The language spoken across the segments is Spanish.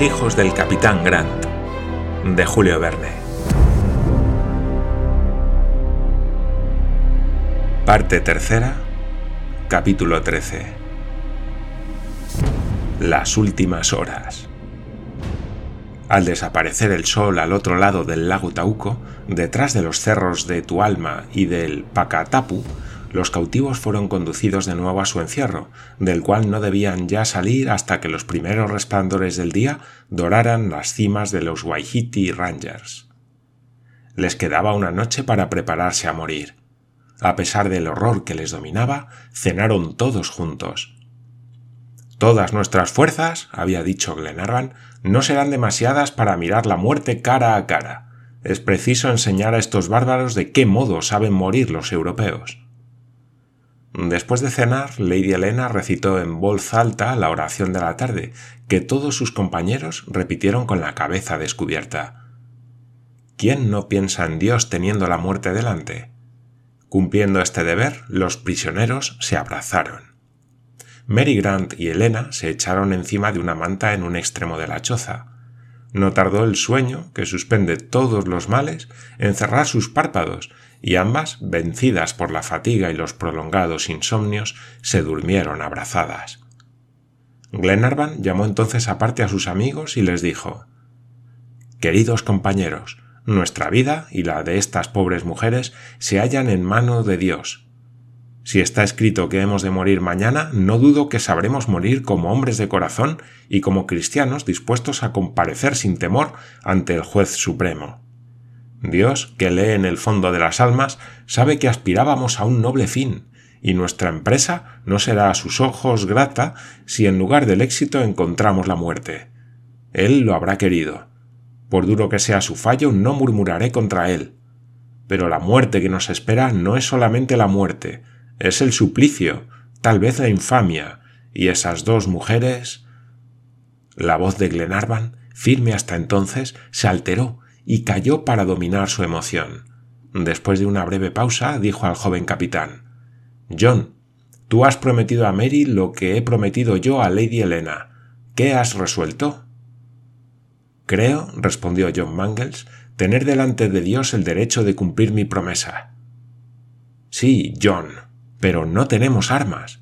Hijos del capitán Grant, de Julio Verne. Parte tercera, capítulo 13. Las últimas horas. Al desaparecer el sol al otro lado del lago Tauco, detrás de los cerros de Tualma y del Pacatapu, los cautivos fueron conducidos de nuevo a su encierro, del cual no debían ya salir hasta que los primeros resplandores del día doraran las cimas de los Waihiti Rangers. Les quedaba una noche para prepararse a morir. A pesar del horror que les dominaba, cenaron todos juntos. Todas nuestras fuerzas, había dicho Glenarvan, no serán demasiadas para mirar la muerte cara a cara. Es preciso enseñar a estos bárbaros de qué modo saben morir los europeos. Después de cenar, Lady Helena recitó en voz alta la oración de la tarde, que todos sus compañeros repitieron con la cabeza descubierta. ¿Quién no piensa en Dios teniendo la muerte delante? Cumpliendo este deber, los prisioneros se abrazaron. Mary Grant y Helena se echaron encima de una manta en un extremo de la choza. No tardó el sueño, que suspende todos los males, en cerrar sus párpados, y ambas, vencidas por la fatiga y los prolongados insomnios, se durmieron abrazadas. Glenarvan llamó entonces aparte a sus amigos y les dijo Queridos compañeros, nuestra vida y la de estas pobres mujeres se hallan en mano de Dios. Si está escrito que hemos de morir mañana, no dudo que sabremos morir como hombres de corazón y como cristianos dispuestos a comparecer sin temor ante el juez supremo. Dios, que lee en el fondo de las almas, sabe que aspirábamos a un noble fin, y nuestra empresa no será a sus ojos grata si en lugar del éxito encontramos la muerte. Él lo habrá querido. Por duro que sea su fallo, no murmuraré contra él. Pero la muerte que nos espera no es solamente la muerte, es el suplicio, tal vez la infamia, y esas dos mujeres. La voz de Glenarvan, firme hasta entonces, se alteró y cayó para dominar su emoción. Después de una breve pausa, dijo al joven capitán John, tú has prometido a Mary lo que he prometido yo a Lady Helena. ¿Qué has resuelto? Creo, respondió John Mangles, tener delante de Dios el derecho de cumplir mi promesa. Sí, John, pero no tenemos armas.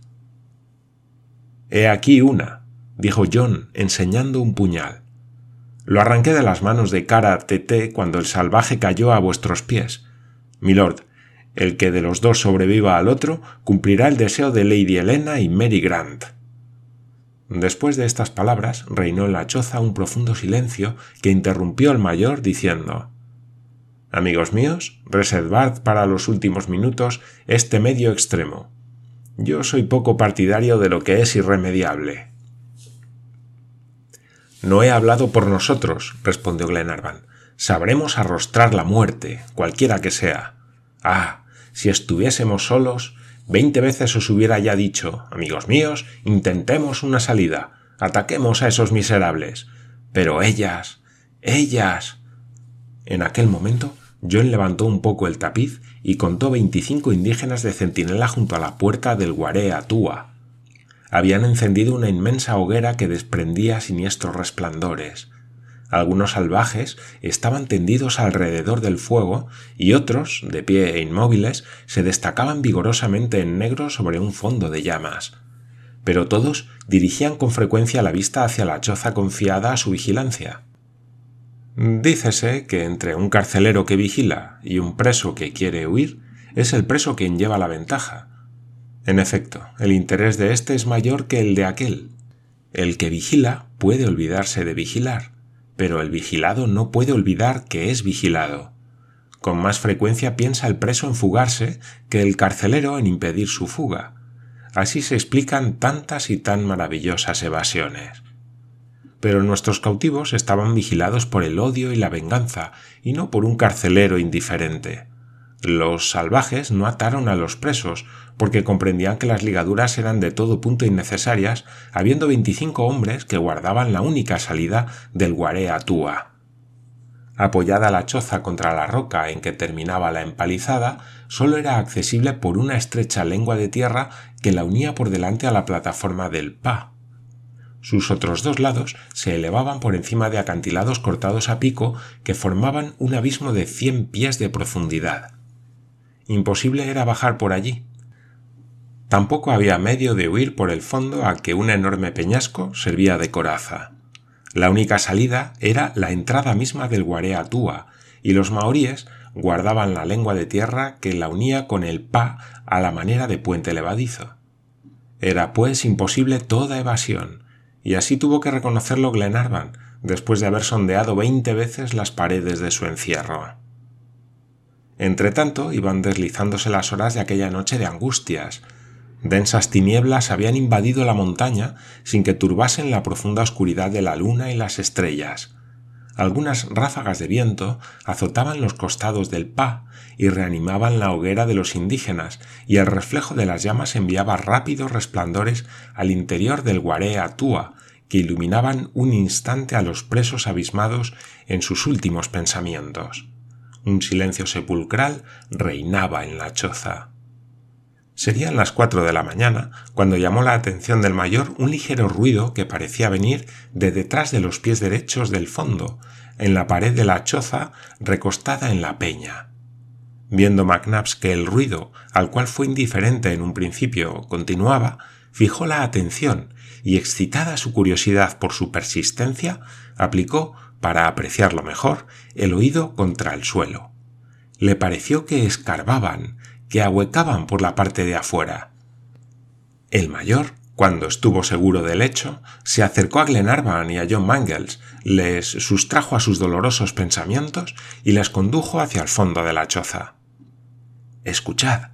He aquí una, dijo John, enseñando un puñal. Lo arranqué de las manos de cara Tete cuando el salvaje cayó a vuestros pies. Milord, el que de los dos sobreviva al otro cumplirá el deseo de Lady Helena y Mary Grant. Después de estas palabras reinó en la choza un profundo silencio que interrumpió el mayor diciendo Amigos míos, reservad para los últimos minutos este medio extremo. Yo soy poco partidario de lo que es irremediable. No he hablado por nosotros, respondió Glenarvan. Sabremos arrostrar la muerte, cualquiera que sea. Ah, si estuviésemos solos, veinte veces os hubiera ya dicho, amigos míos, intentemos una salida, ataquemos a esos miserables. Pero ellas, ellas. En aquel momento, John levantó un poco el tapiz y contó veinticinco indígenas de centinela junto a la puerta del Guaré Atúa habían encendido una inmensa hoguera que desprendía siniestros resplandores. Algunos salvajes estaban tendidos alrededor del fuego y otros, de pie e inmóviles, se destacaban vigorosamente en negro sobre un fondo de llamas. Pero todos dirigían con frecuencia la vista hacia la choza confiada a su vigilancia. Dícese que entre un carcelero que vigila y un preso que quiere huir, es el preso quien lleva la ventaja, en efecto, el interés de éste es mayor que el de aquel. El que vigila puede olvidarse de vigilar, pero el vigilado no puede olvidar que es vigilado. Con más frecuencia piensa el preso en fugarse que el carcelero en impedir su fuga. Así se explican tantas y tan maravillosas evasiones. Pero nuestros cautivos estaban vigilados por el odio y la venganza, y no por un carcelero indiferente. Los salvajes no ataron a los presos, porque comprendían que las ligaduras eran de todo punto innecesarias, habiendo veinticinco hombres que guardaban la única salida del Guaré Atúa. Apoyada la choza contra la roca en que terminaba la empalizada, sólo era accesible por una estrecha lengua de tierra que la unía por delante a la plataforma del Pa. Sus otros dos lados se elevaban por encima de acantilados cortados a pico que formaban un abismo de cien pies de profundidad. Imposible era bajar por allí. Tampoco había medio de huir por el fondo a que un enorme peñasco servía de coraza. La única salida era la entrada misma del Guareatúa, y los maoríes guardaban la lengua de tierra que la unía con el pa a la manera de puente levadizo. Era pues imposible toda evasión, y así tuvo que reconocerlo Glenarvan, después de haber sondeado veinte veces las paredes de su encierro. Entretanto iban deslizándose las horas de aquella noche de angustias. Densas tinieblas habían invadido la montaña sin que turbasen la profunda oscuridad de la luna y las estrellas. Algunas ráfagas de viento azotaban los costados del Pa y reanimaban la hoguera de los indígenas, y el reflejo de las llamas enviaba rápidos resplandores al interior del Guaré Atúa, que iluminaban un instante a los presos abismados en sus últimos pensamientos. Un silencio sepulcral reinaba en la choza. Serían las cuatro de la mañana cuando llamó la atención del mayor un ligero ruido que parecía venir de detrás de los pies derechos del fondo, en la pared de la choza recostada en la peña. Viendo McNabbs que el ruido, al cual fue indiferente en un principio, continuaba, fijó la atención y, excitada su curiosidad por su persistencia, aplicó, para apreciarlo mejor, el oído contra el suelo. Le pareció que escarbaban, que ahuecaban por la parte de afuera. El mayor, cuando estuvo seguro del hecho, se acercó a Glenarvan y a John Mangles, les sustrajo a sus dolorosos pensamientos y les condujo hacia el fondo de la choza. Escuchad,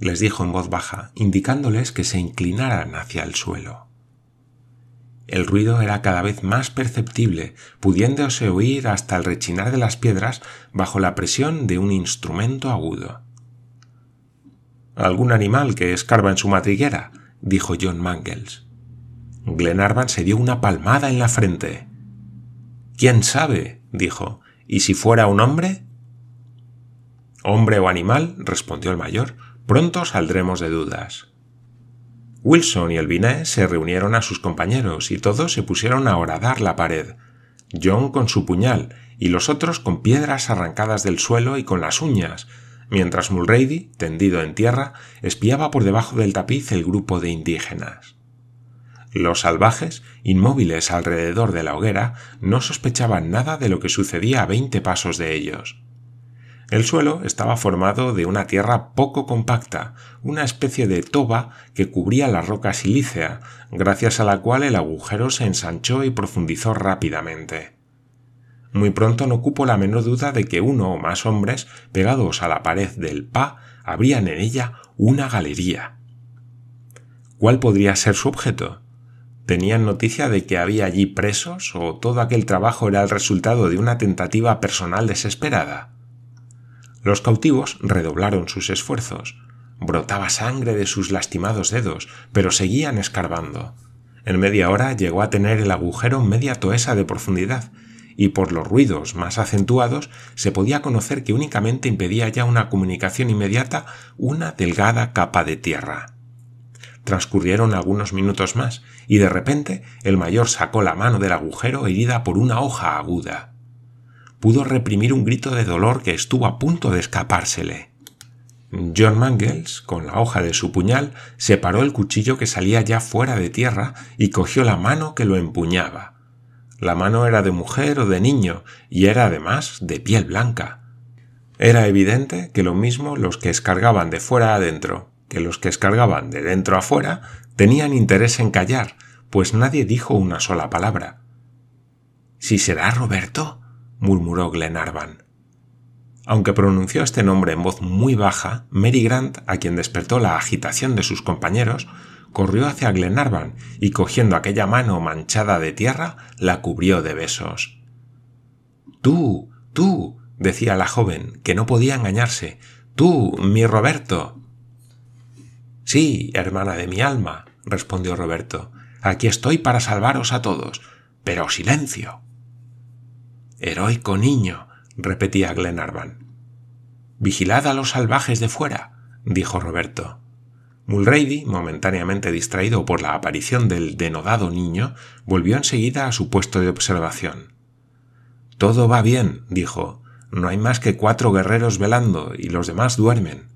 les dijo en voz baja, indicándoles que se inclinaran hacia el suelo. El ruido era cada vez más perceptible, pudiéndose oír hasta el rechinar de las piedras bajo la presión de un instrumento agudo algún animal que escarba en su madriguera, dijo John Mangles. Glenarvan se dio una palmada en la frente. ¿Quién sabe? dijo. ¿Y si fuera un hombre? Hombre o animal, respondió el mayor, pronto saldremos de dudas. Wilson y el Binet se reunieron a sus compañeros y todos se pusieron a horadar la pared. John con su puñal y los otros con piedras arrancadas del suelo y con las uñas, mientras Mulrady, tendido en tierra, espiaba por debajo del tapiz el grupo de indígenas. Los salvajes, inmóviles alrededor de la hoguera, no sospechaban nada de lo que sucedía a veinte pasos de ellos. El suelo estaba formado de una tierra poco compacta, una especie de toba que cubría la roca silícea, gracias a la cual el agujero se ensanchó y profundizó rápidamente. Muy pronto no cupo la menor duda de que uno o más hombres, pegados a la pared del Pa, abrían en ella una galería. ¿Cuál podría ser su objeto? ¿Tenían noticia de que había allí presos o todo aquel trabajo era el resultado de una tentativa personal desesperada? Los cautivos redoblaron sus esfuerzos. Brotaba sangre de sus lastimados dedos, pero seguían escarbando. En media hora llegó a tener el agujero media toesa de profundidad, y por los ruidos más acentuados se podía conocer que únicamente impedía ya una comunicación inmediata una delgada capa de tierra. Transcurrieron algunos minutos más, y de repente el mayor sacó la mano del agujero herida por una hoja aguda. Pudo reprimir un grito de dolor que estuvo a punto de escapársele. John Mangles, con la hoja de su puñal, separó el cuchillo que salía ya fuera de tierra y cogió la mano que lo empuñaba. La mano era de mujer o de niño y era además de piel blanca. Era evidente que lo mismo los que escargaban de fuera adentro que los que escargaban de dentro a fuera tenían interés en callar, pues nadie dijo una sola palabra. ¿Si será Roberto? Murmuró Glenarvan. Aunque pronunció este nombre en voz muy baja, Mary Grant, a quien despertó la agitación de sus compañeros, corrió hacia Glenarvan y cogiendo aquella mano manchada de tierra, la cubrió de besos. Tú, tú, decía la joven, que no podía engañarse. Tú, mi Roberto. Sí, hermana de mi alma, respondió Roberto. Aquí estoy para salvaros a todos. Pero silencio. Heroico niño, repetía Glenarvan. Vigilad a los salvajes de fuera, dijo Roberto. Mulrady, momentáneamente distraído por la aparición del denodado niño, volvió enseguida a su puesto de observación. Todo va bien, dijo. No hay más que cuatro guerreros velando y los demás duermen.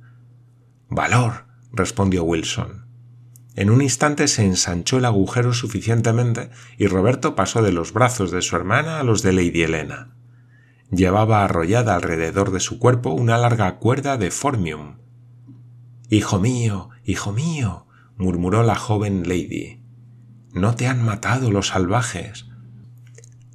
Valor, respondió Wilson. En un instante se ensanchó el agujero suficientemente y Roberto pasó de los brazos de su hermana a los de Lady Helena. Llevaba arrollada alrededor de su cuerpo una larga cuerda de formium. Hijo mío, hijo mío, murmuró la joven lady. ¿No te han matado los salvajes?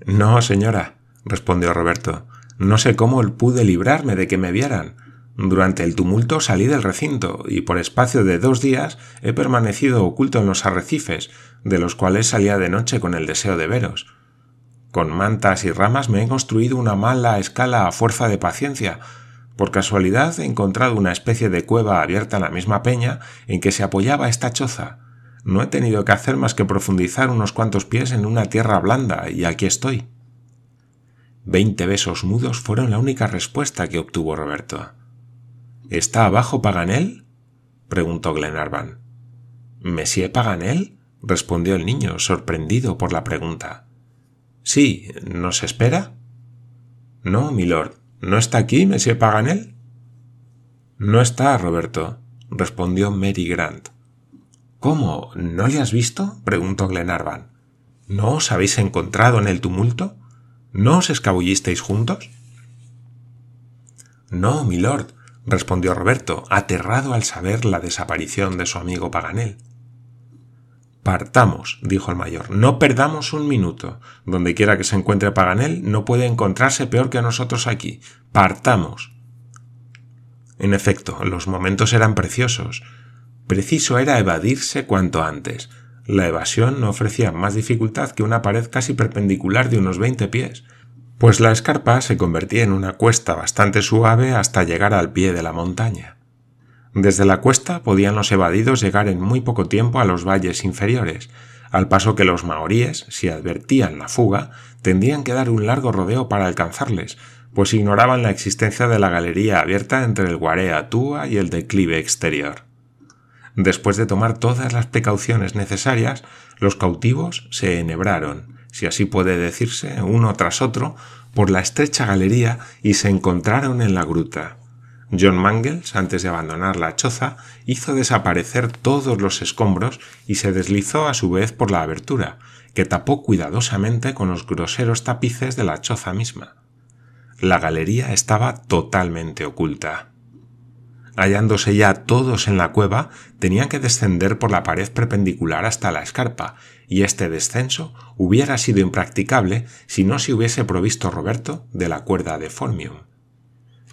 No, señora, respondió Roberto. No sé cómo pude librarme de que me vieran. Durante el tumulto salí del recinto y por espacio de dos días he permanecido oculto en los arrecifes, de los cuales salía de noche con el deseo de veros. Con mantas y ramas me he construido una mala escala a fuerza de paciencia. Por casualidad he encontrado una especie de cueva abierta en la misma peña en que se apoyaba esta choza. No he tenido que hacer más que profundizar unos cuantos pies en una tierra blanda y aquí estoy. Veinte besos mudos fueron la única respuesta que obtuvo Roberto. ¿Está abajo Paganel? preguntó Glenarvan. ¿Monsieur Paganel? respondió el niño, sorprendido por la pregunta. Sí, ¿nos espera? No, milord. ¿No está aquí, Monsieur Paganel? No está, Roberto, respondió Mary Grant. ¿Cómo? ¿No le has visto? preguntó Glenarvan. ¿No os habéis encontrado en el tumulto? ¿No os escabullisteis juntos? No, milord, respondió Roberto, aterrado al saber la desaparición de su amigo Paganel. Partamos, dijo el mayor, no perdamos un minuto. Donde quiera que se encuentre Paganel, no puede encontrarse peor que nosotros aquí. Partamos. En efecto, los momentos eran preciosos. Preciso era evadirse cuanto antes. La evasión no ofrecía más dificultad que una pared casi perpendicular de unos veinte pies, pues la escarpa se convertía en una cuesta bastante suave hasta llegar al pie de la montaña. Desde la cuesta podían los evadidos llegar en muy poco tiempo a los valles inferiores, al paso que los maoríes, si advertían la fuga, tendrían que dar un largo rodeo para alcanzarles, pues ignoraban la existencia de la galería abierta entre el Guarea Túa y el declive exterior. Después de tomar todas las precauciones necesarias, los cautivos se enhebraron, si así puede decirse, uno tras otro, por la estrecha galería y se encontraron en la gruta. John Mangles, antes de abandonar la choza, hizo desaparecer todos los escombros y se deslizó a su vez por la abertura, que tapó cuidadosamente con los groseros tapices de la choza misma. La galería estaba totalmente oculta. Hallándose ya todos en la cueva, tenían que descender por la pared perpendicular hasta la escarpa, y este descenso hubiera sido impracticable si no se hubiese provisto Roberto de la cuerda de Formium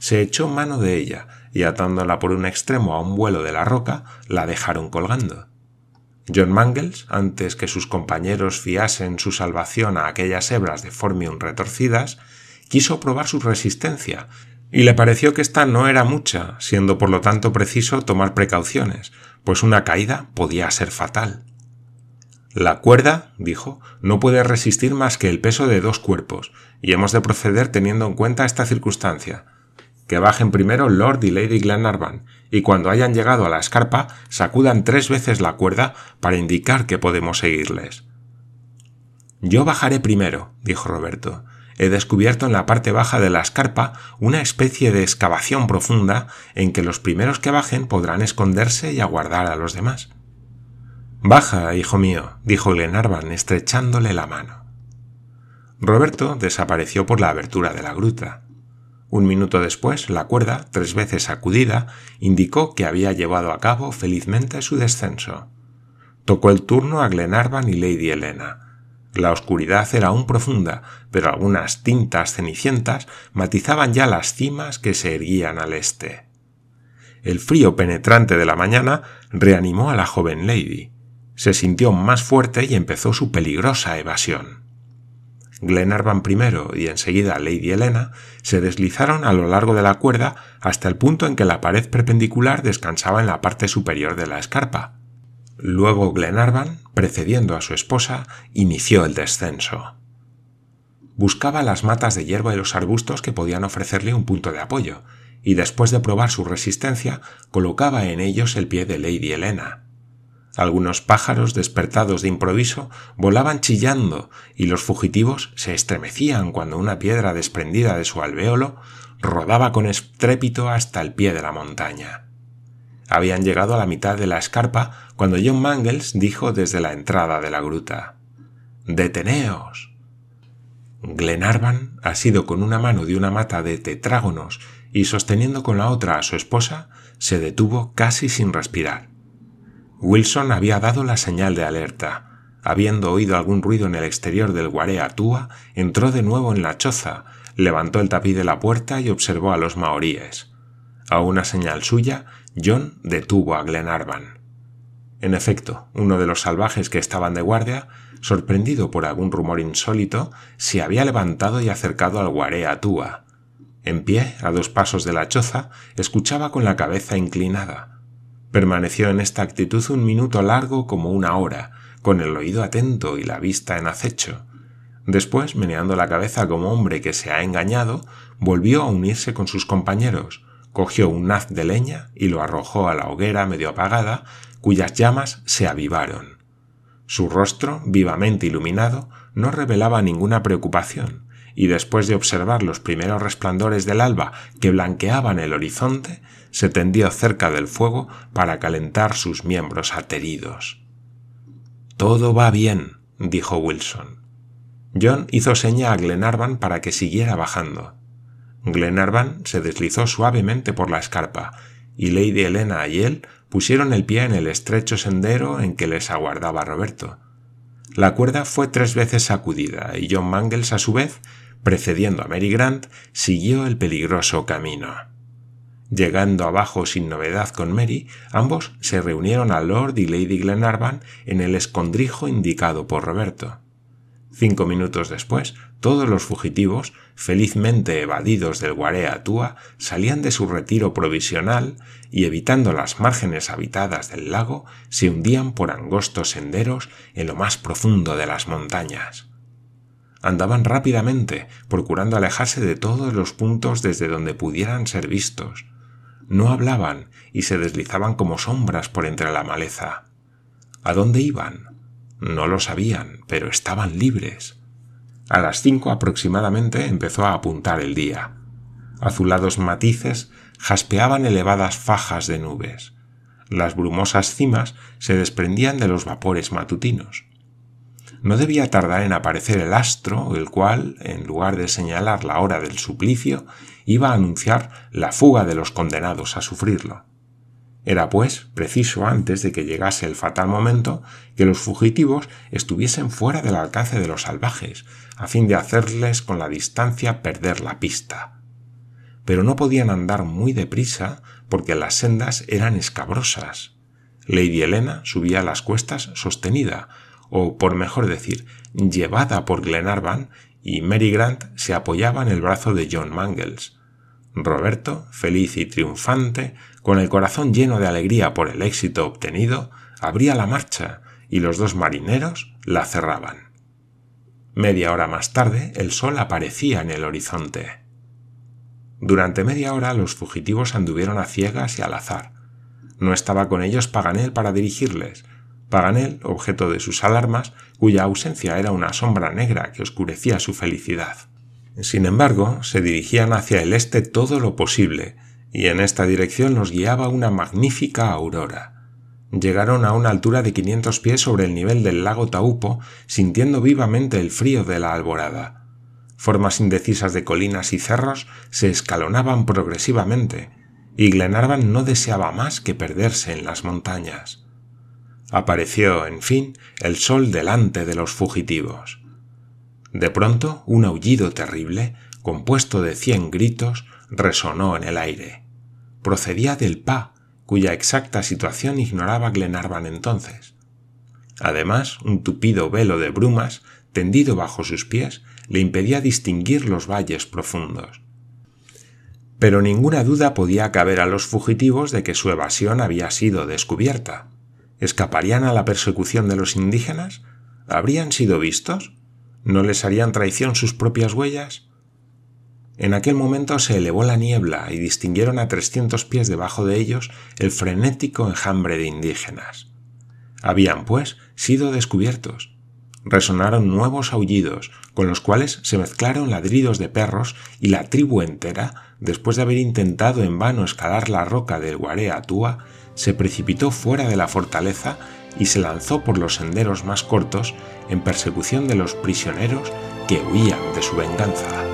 se echó mano de ella y atándola por un extremo a un vuelo de la roca, la dejaron colgando. John Mangles, antes que sus compañeros fiasen su salvación a aquellas hebras de formium retorcidas, quiso probar su resistencia, y le pareció que esta no era mucha, siendo por lo tanto preciso tomar precauciones, pues una caída podía ser fatal. La cuerda, dijo, no puede resistir más que el peso de dos cuerpos, y hemos de proceder teniendo en cuenta esta circunstancia, que bajen primero Lord y Lady Glenarvan, y cuando hayan llegado a la escarpa sacudan tres veces la cuerda para indicar que podemos seguirles. Yo bajaré primero, dijo Roberto. He descubierto en la parte baja de la escarpa una especie de excavación profunda en que los primeros que bajen podrán esconderse y aguardar a los demás. Baja, hijo mío, dijo Glenarvan estrechándole la mano. Roberto desapareció por la abertura de la gruta. Un minuto después, la cuerda, tres veces sacudida, indicó que había llevado a cabo felizmente su descenso. Tocó el turno a Glenarvan y Lady Helena. La oscuridad era aún profunda, pero algunas tintas cenicientas matizaban ya las cimas que se erguían al este. El frío penetrante de la mañana reanimó a la joven lady. Se sintió más fuerte y empezó su peligrosa evasión. Glenarvan primero y enseguida Lady Helena se deslizaron a lo largo de la cuerda hasta el punto en que la pared perpendicular descansaba en la parte superior de la escarpa. Luego Glenarvan, precediendo a su esposa, inició el descenso. Buscaba las matas de hierba y los arbustos que podían ofrecerle un punto de apoyo, y después de probar su resistencia colocaba en ellos el pie de Lady Helena. Algunos pájaros despertados de improviso volaban chillando y los fugitivos se estremecían cuando una piedra desprendida de su alvéolo rodaba con estrépito hasta el pie de la montaña. Habían llegado a la mitad de la escarpa cuando John Mangles dijo desde la entrada de la gruta Deteneos. Glenarvan, asido con una mano de una mata de tetrágonos y sosteniendo con la otra a su esposa, se detuvo casi sin respirar. Wilson había dado la señal de alerta. Habiendo oído algún ruido en el exterior del Guarea Túa, entró de nuevo en la choza, levantó el tapiz de la puerta y observó a los maoríes. A una señal suya, John detuvo a Glenarvan. En efecto, uno de los salvajes que estaban de guardia, sorprendido por algún rumor insólito, se había levantado y acercado al Guarea Túa. En pie, a dos pasos de la choza, escuchaba con la cabeza inclinada. Permaneció en esta actitud un minuto largo como una hora, con el oído atento y la vista en acecho. Después, meneando la cabeza como hombre que se ha engañado, volvió a unirse con sus compañeros, cogió un haz de leña y lo arrojó a la hoguera medio apagada, cuyas llamas se avivaron. Su rostro, vivamente iluminado, no revelaba ninguna preocupación, y después de observar los primeros resplandores del alba que blanqueaban el horizonte, se tendió cerca del fuego para calentar sus miembros ateridos. Todo va bien, dijo Wilson. John hizo seña a Glenarvan para que siguiera bajando. Glenarvan se deslizó suavemente por la escarpa, y Lady Helena y él pusieron el pie en el estrecho sendero en que les aguardaba Roberto. La cuerda fue tres veces sacudida y John Mangles, a su vez, precediendo a Mary Grant, siguió el peligroso camino. Llegando abajo sin novedad con Mary, ambos se reunieron a Lord y Lady Glenarvan en el escondrijo indicado por Roberto. Cinco minutos después, todos los fugitivos, felizmente evadidos del Guarea Tua, salían de su retiro provisional y, evitando las márgenes habitadas del lago, se hundían por angostos senderos en lo más profundo de las montañas. Andaban rápidamente, procurando alejarse de todos los puntos desde donde pudieran ser vistos. No hablaban y se deslizaban como sombras por entre la maleza. ¿A dónde iban? No lo sabían, pero estaban libres. A las cinco aproximadamente empezó a apuntar el día. Azulados matices jaspeaban elevadas fajas de nubes. Las brumosas cimas se desprendían de los vapores matutinos. No debía tardar en aparecer el astro, el cual, en lugar de señalar la hora del suplicio, iba a anunciar la fuga de los condenados a sufrirlo. Era, pues, preciso antes de que llegase el fatal momento que los fugitivos estuviesen fuera del alcance de los salvajes, a fin de hacerles con la distancia perder la pista. Pero no podían andar muy deprisa porque las sendas eran escabrosas. Lady Helena subía las cuestas sostenida, o por mejor decir, llevada por Glenarvan, y Mary Grant se apoyaba en el brazo de John Mangles. Roberto, feliz y triunfante, con el corazón lleno de alegría por el éxito obtenido, abría la marcha y los dos marineros la cerraban. Media hora más tarde el sol aparecía en el horizonte. Durante media hora los fugitivos anduvieron a ciegas y al azar. No estaba con ellos Paganel para dirigirles, Paganel, objeto de sus alarmas, cuya ausencia era una sombra negra que oscurecía su felicidad. Sin embargo, se dirigían hacia el este todo lo posible, y en esta dirección los guiaba una magnífica aurora. Llegaron a una altura de 500 pies sobre el nivel del lago Taupo, sintiendo vivamente el frío de la alborada. Formas indecisas de colinas y cerros se escalonaban progresivamente, y Glenarvan no deseaba más que perderse en las montañas. Apareció, en fin, el sol delante de los fugitivos. De pronto un aullido terrible, compuesto de cien gritos, resonó en el aire. Procedía del Pa, cuya exacta situación ignoraba Glenarvan entonces. Además, un tupido velo de brumas, tendido bajo sus pies, le impedía distinguir los valles profundos. Pero ninguna duda podía caber a los fugitivos de que su evasión había sido descubierta. ¿Escaparían a la persecución de los indígenas? ¿Habrían sido vistos? ¿No les harían traición sus propias huellas? En aquel momento se elevó la niebla y distinguieron a 300 pies debajo de ellos el frenético enjambre de indígenas. Habían, pues, sido descubiertos. Resonaron nuevos aullidos, con los cuales se mezclaron ladridos de perros y la tribu entera, después de haber intentado en vano escalar la roca del Guarea Atúa, se precipitó fuera de la fortaleza y se lanzó por los senderos más cortos en persecución de los prisioneros que huían de su venganza.